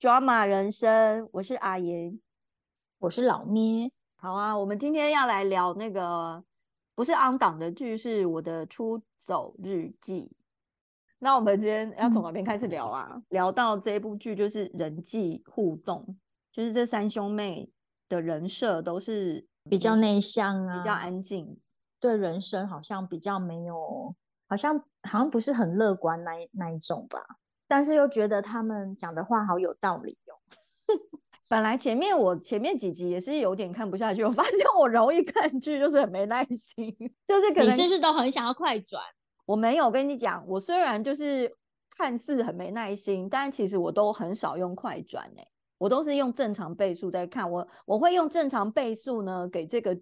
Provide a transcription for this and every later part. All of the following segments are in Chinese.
drama 人生，我是阿言，我是老咩。好啊，我们今天要来聊那个不是 on 档的剧，是我的出走日记。那我们今天要从哪边开始聊啊？聊到这部剧就是人际互动，就是这三兄妹的人设都是比较内向啊，比较安静，对人生好像比较没有，好像好像不是很乐观那那一种吧。但是又觉得他们讲的话好有道理哦。本来前面我前面几集也是有点看不下去，我发现我容易看剧就是很没耐心，就是可能你是不是都很想要快转？我没有跟你讲，我虽然就是看似很没耐心，但其实我都很少用快转诶，我都是用正常倍速在看。我我会用正常倍速呢，给这个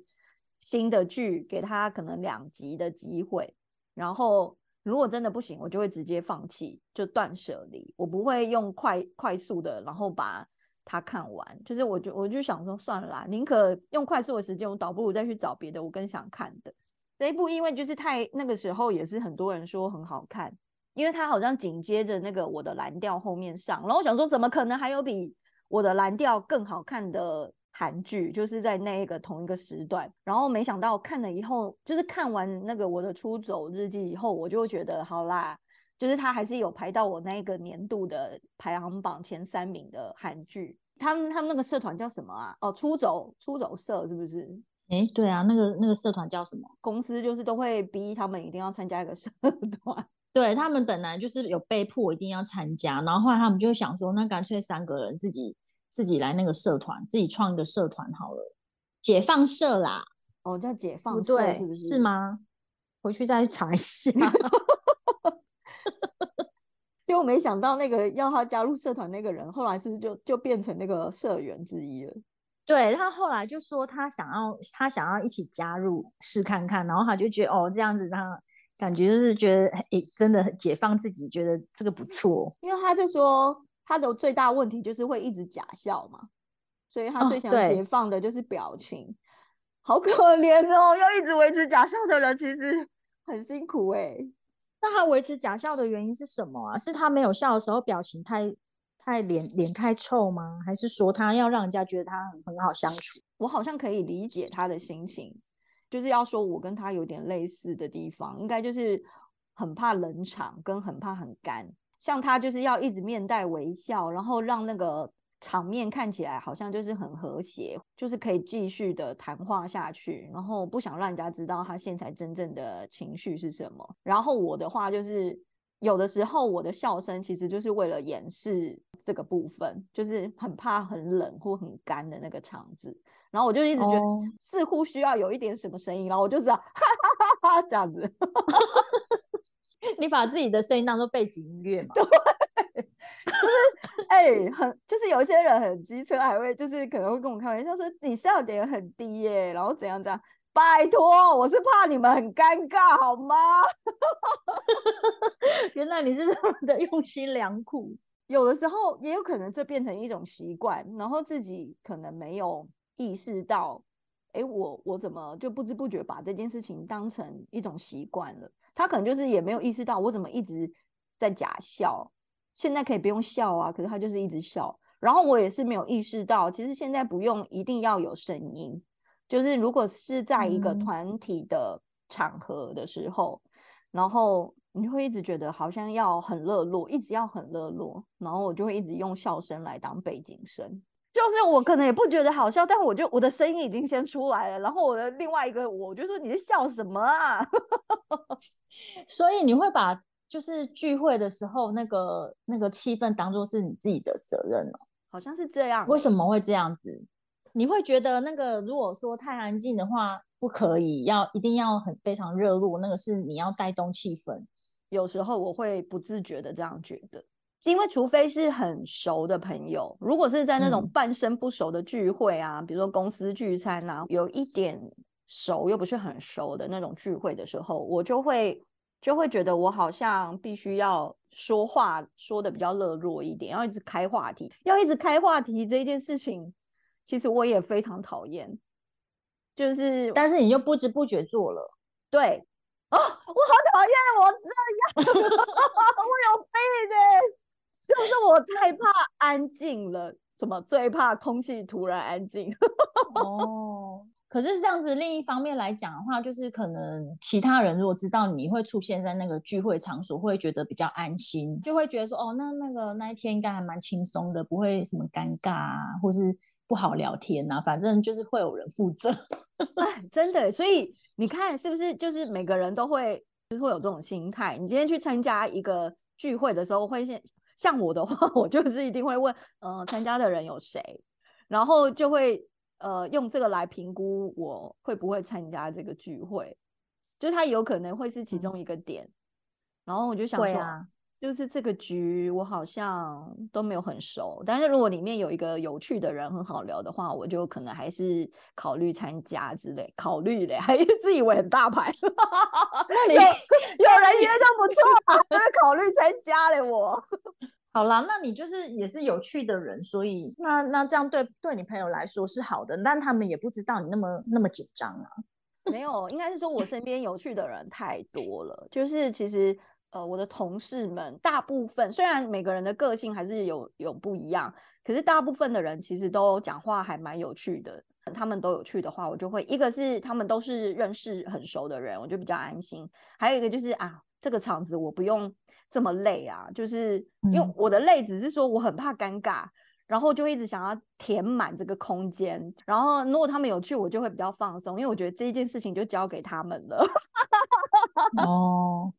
新的剧给他可能两集的机会，然后如果真的不行，我就会直接放弃，就断舍离。我不会用快快速的，然后把它看完。就是我就我就想说，算了啦，宁可用快速的时间，我倒不如再去找别的我更想看的。这一部因为就是太那个时候也是很多人说很好看，因为它好像紧接着那个我的蓝调后面上，然后我想说怎么可能还有比我的蓝调更好看的韩剧，就是在那一个同一个时段，然后没想到看了以后，就是看完那个我的出走日记以后，我就觉得好啦，就是它还是有排到我那一个年度的排行榜前三名的韩剧。他们他们那个社团叫什么啊？哦，出走出走社是不是？哎，对啊，那个那个社团叫什么？公司就是都会逼他们一定要参加一个社团。对他们本来就是有被迫一定要参加，然后后来他们就想说，那干脆三个人自己自己来那个社团，自己创一个社团好了，解放社啦。哦，叫解放社是不是？是吗？回去再去查一下。就没想到那个要他加入社团那个人，后来是不是就就变成那个社员之一了？对他后来就说他想要他想要一起加入试看看，然后他就觉得哦这样子他感觉就是觉得诶真的解放自己，觉得这个不错。因为他就说他的最大问题就是会一直假笑嘛，所以他最想解放的就是表情。好可怜哦，要一直维持假笑的人其实很辛苦哎。那他维持假笑的原因是什么啊？是他没有笑的时候表情太？太脸脸太臭吗？还是说他要让人家觉得他很很好相处？我好像可以理解他的心情，就是要说我跟他有点类似的地方，应该就是很怕冷场，跟很怕很干。像他就是要一直面带微笑，然后让那个场面看起来好像就是很和谐，就是可以继续的谈话下去，然后不想让人家知道他现在真正的情绪是什么。然后我的话就是。有的时候，我的笑声其实就是为了掩饰这个部分，就是很怕很冷或很干的那个场子，然后我就一直觉得似乎需要有一点什么声音，然后我就知道哈哈哈哈这样子。你把自己的声音当做背景音乐嘛？对，就是哎，很就是有一些人很机车，还会就是可能会跟我开玩笑说你笑点很低耶，然后怎样怎样。拜托，我是怕你们很尴尬，好吗？原来你是这么的用心良苦。有的时候也有可能这变成一种习惯，然后自己可能没有意识到，哎，我我怎么就不知不觉把这件事情当成一种习惯了？他可能就是也没有意识到我怎么一直在假笑，现在可以不用笑啊，可是他就是一直笑。然后我也是没有意识到，其实现在不用一定要有声音。就是如果是在一个团体的场合的时候，然后你会一直觉得好像要很热络，一直要很热络，然后我就会一直用笑声来当背景声。就是我可能也不觉得好笑，但我就我的声音已经先出来了，然后我的另外一个我就说你在笑什么啊？所以你会把就是聚会的时候那个那个气氛当做是你自己的责任了？好像是这样。为什么会这样子？你会觉得那个如果说太安静的话，不可以，要一定要很非常热络，那个是你要带动气氛。有时候我会不自觉的这样觉得，因为除非是很熟的朋友，如果是在那种半生不熟的聚会啊，比如说公司聚餐啊，有一点熟又不是很熟的那种聚会的时候，我就会就会觉得我好像必须要说话说的比较热络一点，要一直开话题，要一直开话题这件事情。其实我也非常讨厌，就是，但是你就不知不觉做了，对，哦，我好讨厌我这样，我有病的，就是我太怕安静了，怎么最怕空气突然安静？哦，可是这样子，另一方面来讲的话，就是可能其他人如果知道你会出现在那个聚会场所，会觉得比较安心，就会觉得说，哦，那那个那一天应该还蛮轻松的，不会什么尴尬啊，或是不好聊天啊，反正就是会有人负责。真的，所以你看是不是就是每个人都会就是会有这种心态？你今天去参加一个聚会的时候，会像像我的话，我就是一定会问，嗯，参加的人有谁，然后就会呃用这个来评估我会不会参加这个聚会，就是它有可能会是其中一个点，然后我就想说。就是这个局，我好像都没有很熟。但是如果里面有一个有趣的人，很好聊的话，我就可能还是考虑参加之类。考虑嘞，还自以为很大牌。那 你有有人约就不错啊，就是考虑参加嘞。我好啦，那你就是也是有趣的人，所以那那这样对对你朋友来说是好的，但他们也不知道你那么那么紧张啊。没有，应该是说我身边有趣的人太多了，就是其实。呃，我的同事们大部分虽然每个人的个性还是有有不一样，可是大部分的人其实都讲话还蛮有趣的。他们都有去的话，我就会一个是他们都是认识很熟的人，我就比较安心。还有一个就是啊，这个场子我不用这么累啊，就是因为我的累只是说我很怕尴尬，然后就一直想要填满这个空间。然后如果他们有去，我就会比较放松，因为我觉得这一件事情就交给他们了。哦。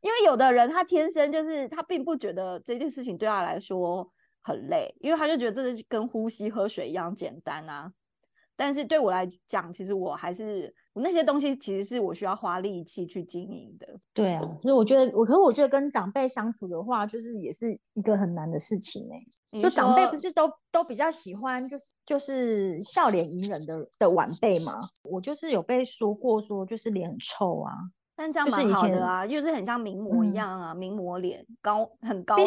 因为有的人他天生就是他并不觉得这件事情对他来说很累，因为他就觉得这是跟呼吸喝水一样简单啊。但是对我来讲，其实我还是我那些东西其实是我需要花力气去经营的。对啊，其实我觉得我，可是我觉得跟长辈相处的话，就是也是一个很难的事情哎。就长辈不是都都比较喜欢就是就是笑脸迎人的的晚辈嘛？我就是有被说过说就是脸很臭啊。但这样蛮好的啊，就是很像名模一样啊，名模脸高很高冷，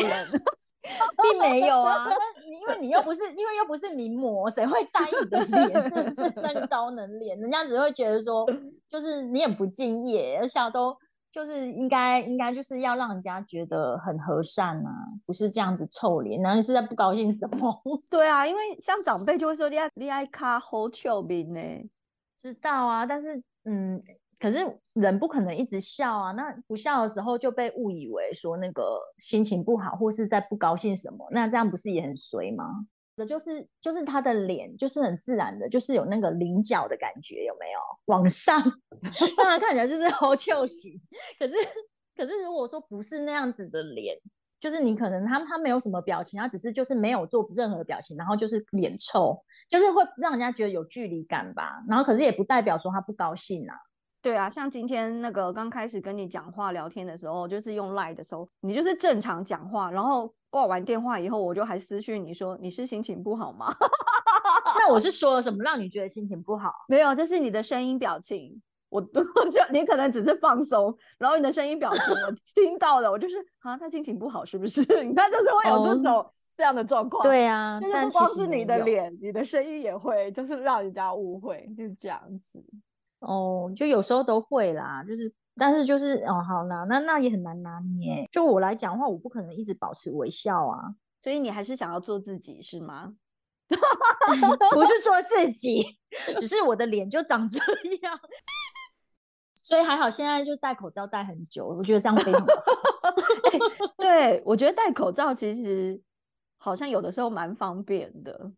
并没有啊。但因为你又不是，因为又不是名模，谁会在意你的脸是不是那个高冷脸？人家只会觉得说，就是你很不敬业，而且都就是应该应该就是要让人家觉得很和善啊，不是这样子臭脸。然后你是在不高兴什么？对啊，因为像长辈就会说你爱你爱卡好臭面呢，知道啊，但是嗯。可是人不可能一直笑啊，那不笑的时候就被误以为说那个心情不好，或是在不高兴什么，那这样不是也很衰吗？的就是就是他的脸就是很自然的，就是有那个棱角的感觉，有没有往上，让他看起来就是好秀型。可是可是如果说不是那样子的脸，就是你可能他他没有什么表情，他只是就是没有做任何表情，然后就是脸臭，就是会让人家觉得有距离感吧。然后可是也不代表说他不高兴啊。对啊，像今天那个刚开始跟你讲话聊天的时候，就是用 Line 的时候，你就是正常讲话，然后挂完电话以后，我就还私讯你说你是心情不好吗？那我是说了什么让你觉得心情不好？没有，这是你的声音表情，我就你可能只是放松，然后你的声音表情我 听到了，我就是啊，他心情不好是不是？你看就是会有这种这样的状况。对啊，但是不光是你的脸，你的声音也会就是让人家误会，就是这样子。哦，就有时候都会啦，就是，但是就是哦，好啦，那那也很难拿捏。就我来讲的话，我不可能一直保持微笑啊，所以你还是想要做自己是吗？不是做自己，只是我的脸就长这样，所以还好，现在就戴口罩戴很久，我觉得这样非常好。对，我觉得戴口罩其实好像有的时候蛮方便的。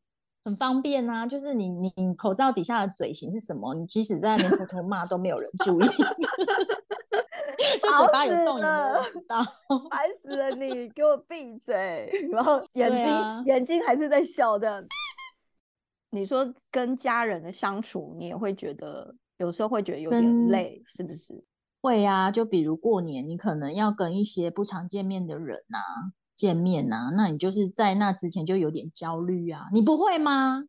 很方便啊，就是你你口罩底下的嘴型是什么？你即使在那边偷偷骂都没有人注意，就嘴巴有动也没人知道，烦死了！你给我闭嘴！然后眼睛眼睛还是在笑的。你说跟家人的相处，你也会觉得有时候会觉得有点累，是不是？会啊，就比如过年，你可能要跟一些不常见面的人啊。见面呐，那你就是在那之前就有点焦虑啊？你不会吗？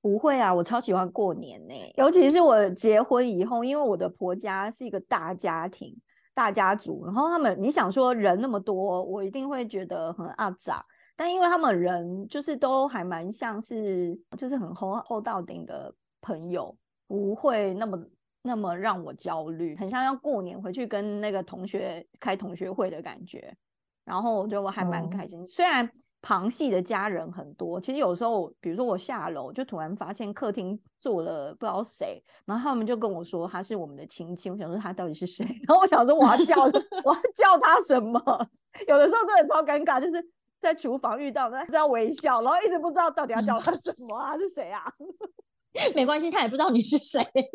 不会啊，我超喜欢过年呢，尤其是我结婚以后，因为我的婆家是一个大家庭、大家族，然后他们你想说人那么多，我一定会觉得很阿杂，但因为他们人就是都还蛮像是，就是很厚厚到顶的朋友，不会那么那么让我焦虑，很像要过年回去跟那个同学开同学会的感觉。然后我觉得我还蛮开心，虽然旁系的家人很多。其实有时候，比如说我下楼，就突然发现客厅坐了不知道谁，然后他们就跟我说他是我们的亲戚。我想说他到底是谁？然后我想说我要叫我要 叫他什么？有的时候真的超尴尬，就是在厨房遇到，他在微笑，然后一直不知道到底要叫他什么啊？是谁啊？没关系，他也不知道你是谁，就是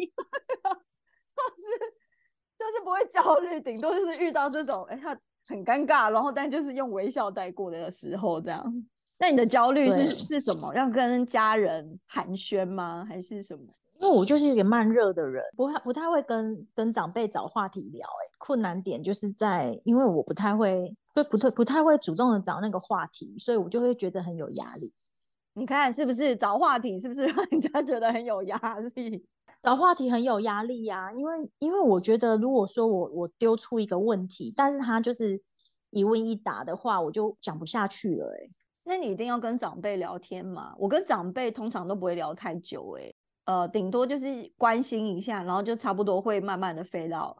就是不会焦虑，顶多就是遇到这种哎，他很尴尬，然后但就是用微笑带过的时候这样。那你的焦虑是是什么？要跟家人寒暄吗？还是什么？因为我就是一个慢热的人，不太不太会跟跟长辈找话题聊。哎，困难点就是在，因为我不太会，就不太不太会主动的找那个话题，所以我就会觉得很有压力。你看是不是找话题？是不是让人家觉得很有压力？找话题很有压力呀，因为因为我觉得，如果说我我丢出一个问题，但是他就是一问一答的话，我就讲不下去了。哎，那你一定要跟长辈聊天嘛？我跟长辈通常都不会聊太久，哎，呃，顶多就是关心一下，然后就差不多会慢慢的飞到。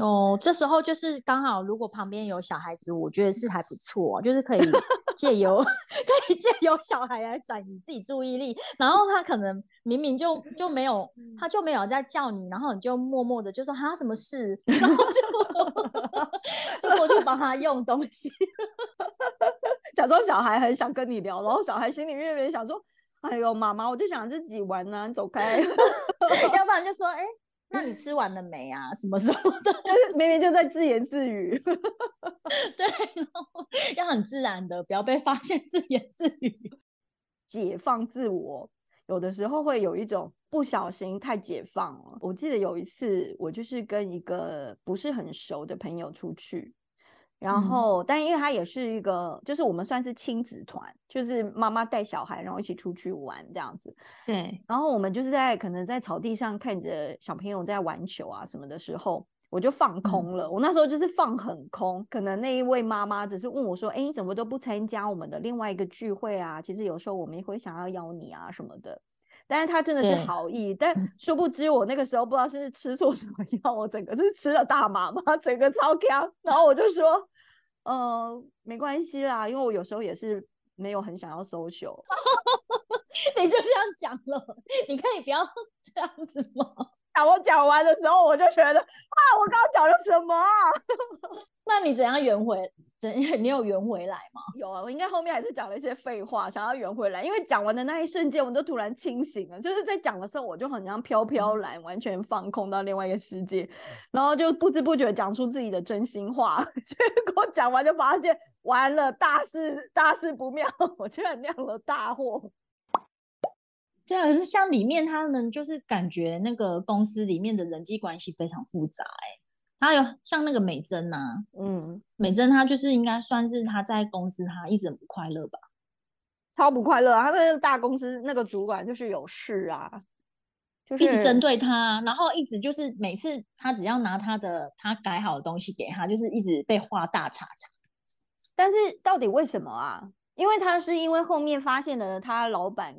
哦，这时候就是刚好，如果旁边有小孩子，我觉得是还不错，就是可以借由 可以借由小孩来转移自己注意力，然后他可能明明就就没有，他就没有在叫你，然后你就默默的就说他什么事，然后就就过去帮他用东西，假装小孩很想跟你聊，然后小孩心里面也想说，哎呦妈妈，我就想自己玩呢，你走开，要不然就说，哎。那你吃完了没啊？什么时候的？明明就在自言自语。对，要很自然的，不要被发现自言自语，解放自我。有的时候会有一种不小心太解放了。我记得有一次，我就是跟一个不是很熟的朋友出去。然后，但因为他也是一个，就是我们算是亲子团，就是妈妈带小孩，然后一起出去玩这样子。对。然后我们就是在可能在草地上看着小朋友在玩球啊什么的时候，我就放空了。我那时候就是放很空，可能那一位妈妈只是问我说：“哎，你怎么都不参加我们的另外一个聚会啊？其实有时候我们也会想要邀你啊什么的。”但是他真的是好意，但殊不知我那个时候不知道是吃错什么药，我整个是吃了大麻嘛？整个超强。然后我就说，呃，没关系啦，因为我有时候也是没有很想要 social。你就这样讲了，你可以不要 这样子吗？我讲完的时候，我就觉得啊，我刚刚讲了什么？那你怎样圆回？怎你有圆回来吗？有啊，我应该后面还是讲了一些废话，想要圆回来。因为讲完的那一瞬间，我就突然清醒了。就是在讲的时候，我就很像飘飘然，完全放空到另外一个世界，然后就不知不觉讲出自己的真心话。结果讲完就发现，完了，大事大事不妙，我居然酿了大祸。对啊，可是像里面他们就是感觉那个公司里面的人际关系非常复杂哎，还有像那个美珍呐，嗯，美珍她就是应该算是她在公司她一直很不快乐吧，超不快乐啊！他那个大公司那个主管就是有事啊，就是一直针对她，然后一直就是每次她只要拿她的她改好的东西给她，就是一直被画大叉叉。但是到底为什么啊？因为她是因为后面发现了她老板。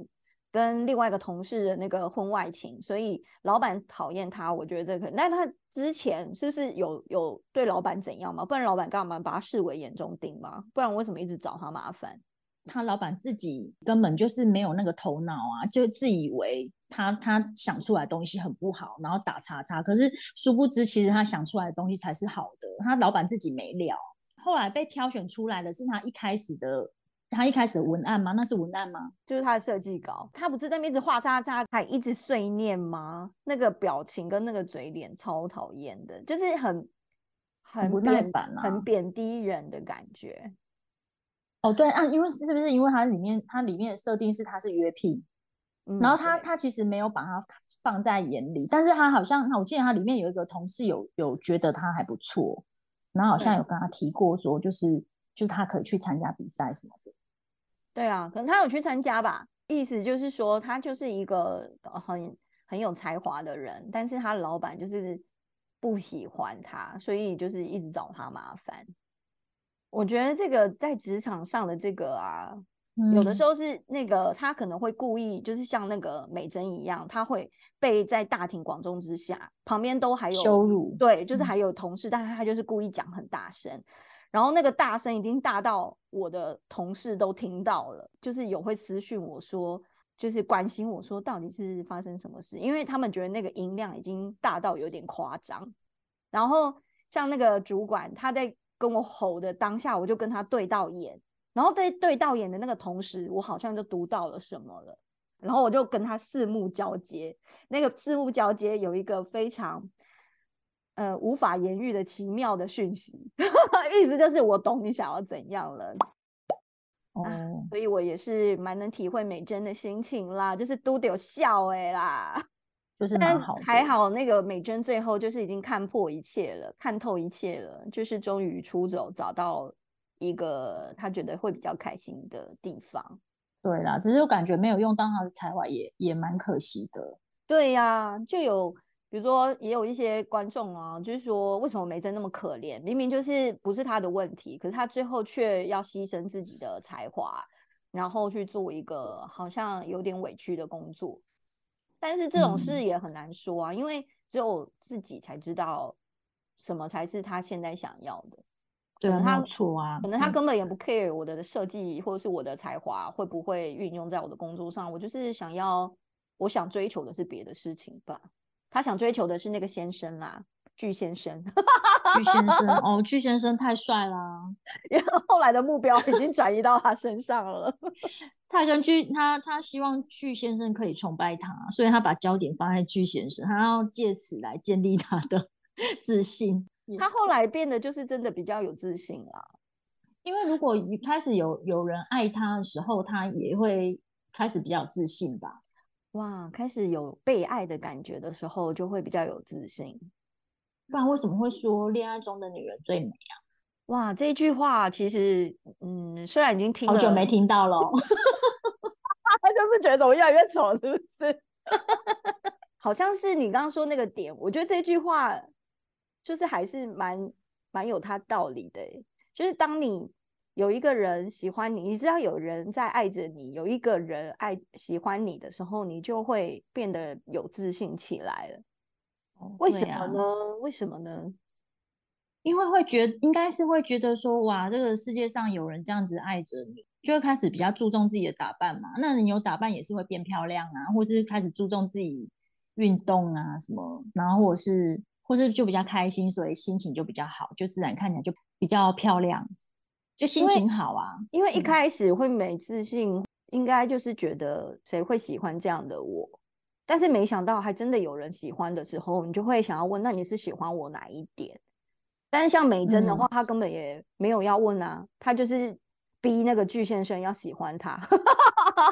跟另外一个同事的那个婚外情，所以老板讨厌他。我觉得这可，那他之前是不是有有对老板怎样吗？不然老板干嘛把他视为眼中钉吗？不然为什么一直找他麻烦？他老板自己根本就是没有那个头脑啊，就自以为他他想出来东西很不好，然后打叉叉。可是殊不知，其实他想出来的东西才是好的。他老板自己没料，后来被挑选出来的是他一开始的。他一开始文案吗？那是文案吗？就是他的设计稿。他不是在那边一直画叉叉，还一直碎念吗？那个表情跟那个嘴脸超讨厌的，就是很很不耐烦啊，很贬低人的感觉。哦，对啊，因为是不是因为它里面它里面的设定是他是约聘，然后他他其实没有把他放在眼里，但是他好像我记得他里面有一个同事有有觉得他还不错，然后好像有跟他提过说就是。就是他可以去参加比赛什么的，对啊，可能他有去参加吧。意思就是说，他就是一个很很有才华的人，但是他老板就是不喜欢他，所以就是一直找他麻烦。我觉得这个在职场上的这个啊，有的时候是那个他可能会故意，就是像那个美珍一样，他会被在大庭广众之下，旁边都还有羞辱，对，就是还有同事，但是他就是故意讲很大声。然后那个大声已经大到我的同事都听到了，就是有会私讯我说，就是关心我说到底是发生什么事，因为他们觉得那个音量已经大到有点夸张。然后像那个主管他在跟我吼的当下，我就跟他对到眼，然后在对到眼的那个同时，我好像就读到了什么了，然后我就跟他四目交接，那个四目交接有一个非常。呃，无法言喻的奇妙的讯息，意思就是我懂你想要怎样了。哦，所以我也是蛮能体会美珍的心情啦，就是都得有笑哎啦，就是蛮好。还好那个美珍最后就是已经看破一切了，看透一切了，就是终于出走，找到一个他觉得会比较开心的地方。对啦，只是我感觉没有用到他的才华，也也蛮可惜的。对呀，就有。比如说，也有一些观众啊，就是说，为什么梅珍那么可怜？明明就是不是他的问题，可是他最后却要牺牲自己的才华，然后去做一个好像有点委屈的工作。但是这种事也很难说啊，因为只有自己才知道什么才是他现在想要的。对，他错啊，可能他根本也不 care 我的设计或者是我的才华会不会运用在我的工作上。我就是想要，我想追求的是别的事情吧。他想追求的是那个先生啦，巨先生。巨先生 哦，巨先生太帅啦！然后后来的目标已经转移到他身上了。他跟巨他他希望巨先生可以崇拜他，所以他把焦点放在巨先生，他要借此来建立他的 自信。他后来变得就是真的比较有自信啦。因为如果一开始有有人爱他的时候，他也会开始比较自信吧。哇，开始有被爱的感觉的时候，就会比较有自信。不然为什么会说恋爱中的女人最美啊？哇，这句话其实，嗯，虽然已经听好久没听到了，他就是觉得我越来越丑，是不是？好像是你刚刚说那个点，我觉得这句话就是还是蛮蛮有它道理的。就是当你。有一个人喜欢你，你知道有人在爱着你，有一个人爱喜欢你的时候，你就会变得有自信起来了。为什么呢？为什么呢？因为会觉，应该是会觉得说，哇，这个世界上有人这样子爱着你，就会开始比较注重自己的打扮嘛。那你有打扮也是会变漂亮啊，或是开始注重自己运动啊什么，然后或是或是就比较开心，所以心情就比较好，就自然看起来就比较漂亮。就心情好啊，因为一开始会没自信，应该就是觉得谁会喜欢这样的我，但是没想到还真的有人喜欢的时候，你就会想要问，那你是喜欢我哪一点？但是像美珍的话，她根本也没有要问啊，她就是逼那个巨先生要喜欢她。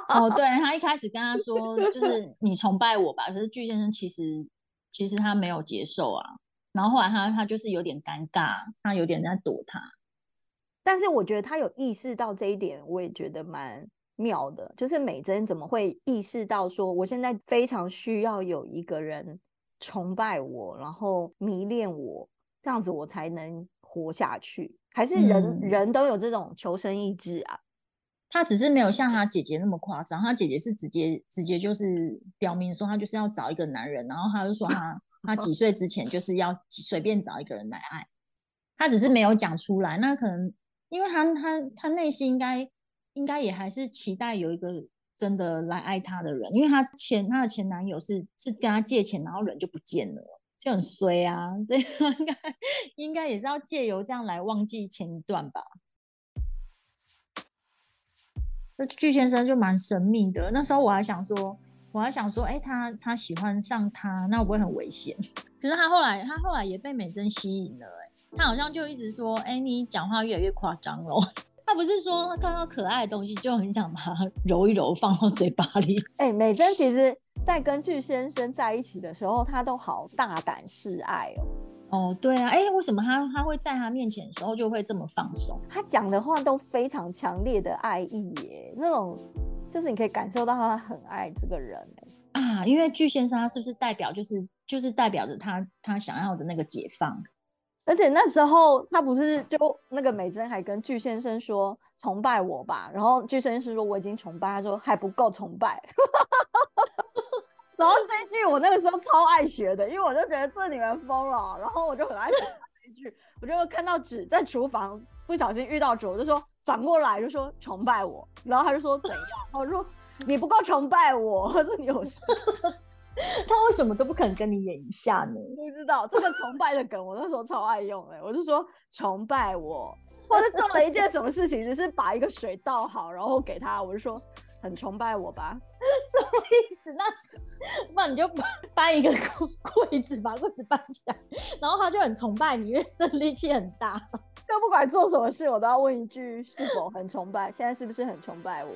哦，对 他一开始跟他说，就是你崇拜我吧，可是巨先生其实其实他没有接受啊，然后后来他他就是有点尴尬，他有点在躲他。但是我觉得他有意识到这一点，我也觉得蛮妙的。就是美珍怎么会意识到说，我现在非常需要有一个人崇拜我，然后迷恋我，这样子我才能活下去？还是人人都有这种求生意志啊？他只是没有像他姐姐那么夸张，他姐姐是直接直接就是表明说，他就是要找一个男人，然后他就说他 他几岁之前就是要随便找一个人来爱，他只是没有讲出来，那可能。因为他他他内心应该应该也还是期待有一个真的来爱他的人，因为他前他的前男友是是跟他借钱，然后人就不见了，就很衰啊，所以应该应该也是要借由这样来忘记前一段吧。那巨先生就蛮神秘的，那时候我还想说，我还想说，哎，他他喜欢上他，那我不会很危险？可是他后来他后来也被美珍吸引了，哎。他好像就一直说：“哎，你讲话越来越夸张了。”他不是说他看到可爱的东西就很想把它揉一揉放到嘴巴里。哎，美珍其实在跟巨先生在一起的时候，他都好大胆示爱哦。哦，对啊，哎，为什么他他会在他面前的时候就会这么放松？他讲的话都非常强烈的爱意耶，那种就是你可以感受到他很爱这个人啊。因为巨先生他是不是代表就是就是代表着他他想要的那个解放？而且那时候他不是就那个美珍还跟巨先生说崇拜我吧，然后巨先生是说我已经崇拜，他说还不够崇拜。然后这一句我那个时候超爱学的，因为我就觉得这女人疯了，然后我就很爱学这一句，我就看到纸在厨房不小心遇到纸，我就说转过来就说崇拜我，然后他就说怎样？我说你不够崇拜我，我说你有事。他为什么都不肯跟你演一下呢？不知道这个崇拜的梗，我那时候超爱用哎，我就说崇拜我，我就做了一件什么事情，只是把一个水倒好，然后给他，我就说很崇拜我吧，什么意思？那那你就搬一个柜子，把柜子搬起来，然后他就很崇拜你，因为这力气很大。就不管做什么事，我都要问一句是否很崇拜，现在是不是很崇拜我？